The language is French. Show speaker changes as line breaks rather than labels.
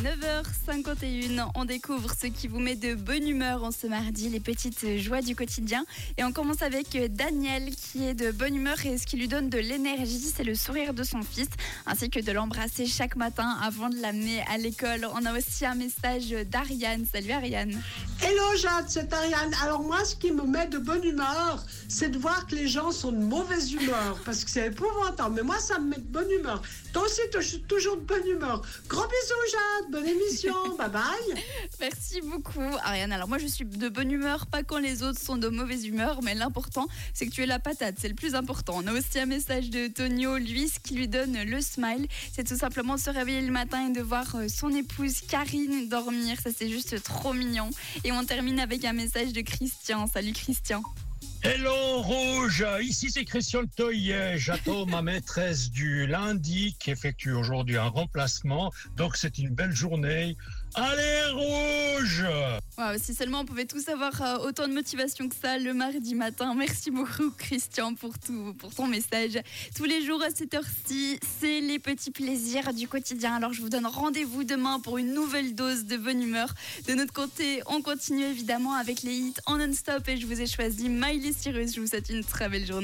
9h51, on découvre ce qui vous met de bonne humeur en ce mardi, les petites joies du quotidien. Et on commence avec Daniel qui est de bonne humeur et ce qui lui donne de l'énergie, c'est le sourire de son fils, ainsi que de l'embrasser chaque matin avant de l'amener à l'école. On a aussi un message d'Ariane. Salut Ariane.
Hello Jade, c'est Ariane. Alors moi, ce qui me met de bonne humeur, c'est de voir que les gens sont de mauvaise humeur, parce que c'est épouvantable. Mais moi, ça me met de bonne humeur. Toi aussi, suis toujours de bonne humeur. Gros bisous Jade, bonne émission, bye bye.
Merci beaucoup Ariane. Alors moi je suis de bonne humeur, pas quand les autres sont de mauvaise humeur, mais l'important c'est que tu es la patate, c'est le plus important. On a aussi un message de Tonio, lui ce qui lui donne le smile, c'est tout simplement de se réveiller le matin et de voir euh, son épouse Karine dormir, ça c'est juste trop mignon. Et on termine avec un message de Christian. Salut Christian.
Hello Rouge, ici c'est Christian Toyer. J'attends ma maîtresse du lundi qui effectue aujourd'hui un remplacement. Donc c'est une belle journée. Allez Rouge
Si seulement on pouvait tous avoir euh, autant de motivation que ça le mardi matin. Merci beaucoup Christian pour tout, pour ton message. Tous les jours à cette heure-ci, c'est les petits plaisirs du quotidien. Alors je vous donne rendez-vous demain pour une nouvelle dose de bonne humeur. De notre côté, on continue évidemment avec les hits en non-stop et je vous ai choisi Miley Cyrus. Je vous souhaite une très belle journée.